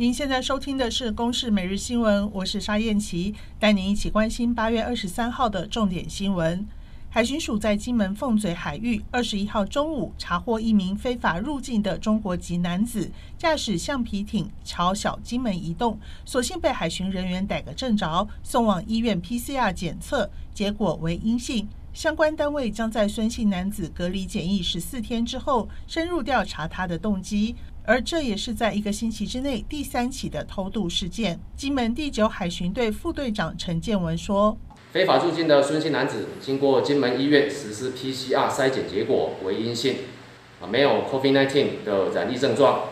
您现在收听的是《公视每日新闻》，我是沙燕琪，带您一起关心八月二十三号的重点新闻。海巡署在金门凤嘴海域二十一号中午查获一名非法入境的中国籍男子，驾驶橡皮艇朝小金门移动，所幸被海巡人员逮个正着，送往医院 PCR 检测，结果为阴性。相关单位将在孙姓男子隔离检疫十四天之后，深入调查他的动机。而这也是在一个星期之内第三起的偷渡事件。金门第九海巡队副队长陈建文说：“非法入境的孙姓男子，经过金门医院实施 PCR 筛检，结果为阴性，啊，没有 COVID-19 的染疫症状。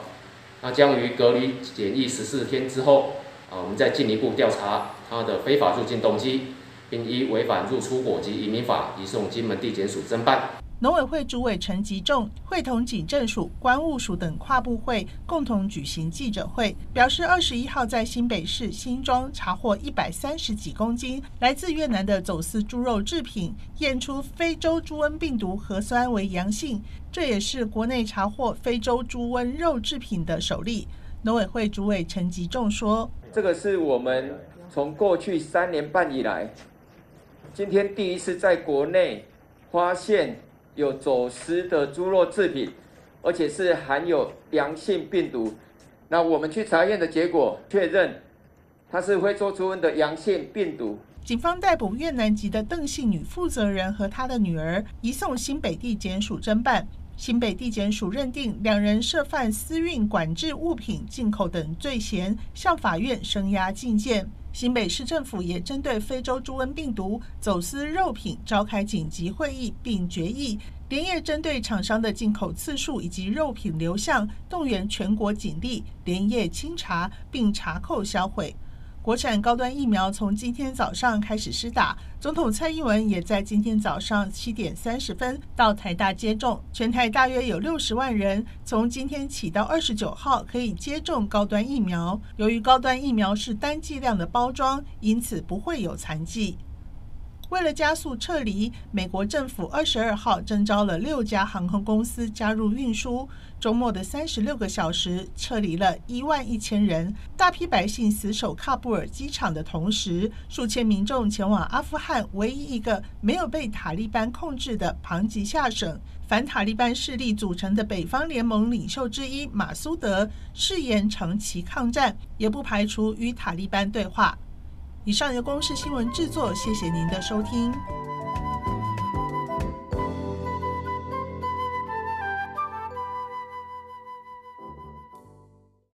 那将于隔离检疫十四天之后，啊，我们再进一步调查他的非法入境动机，并依违反入出国及移民法移送金门地检署侦办。”农委会主委陈吉仲会同警政署、关务署等跨部会共同举行记者会，表示二十一号在新北市新庄查获一百三十几公斤来自越南的走私猪肉制品，验出非洲猪瘟病毒核酸为阳性，这也是国内查获非洲猪瘟肉制品的首例。农委会主委陈吉仲说：“这个是我们从过去三年半以来，今天第一次在国内发现。”有走私的猪肉制品，而且是含有阳性病毒。那我们去查验的结果确认，它是非洲猪瘟的阳性病毒。警方逮捕越南籍的邓姓女负责人和她的女儿，移送新北地检署侦办。新北地检署认定两人涉犯私运、管制物品进口等罪嫌，向法院声押禁见。新北市政府也针对非洲猪瘟病毒走私肉品召开紧急会议，并决议连夜针对厂商的进口次数以及肉品流向，动员全国警力连夜清查，并查扣销毁。国产高端疫苗从今天早上开始施打，总统蔡英文也在今天早上七点三十分到台大接种。全台大约有六十万人，从今天起到二十九号可以接种高端疫苗。由于高端疫苗是单剂量的包装，因此不会有残剂。为了加速撤离，美国政府二十二号征召了六家航空公司加入运输。周末的三十六个小时，撤离了一万一千人。大批百姓死守喀布尔机场的同时，数千民众前往阿富汗唯一一个没有被塔利班控制的庞吉下省。反塔利班势力组成的北方联盟领袖之一马苏德誓言长期抗战，也不排除与塔利班对话。以上由公视新闻制作，谢谢您的收听。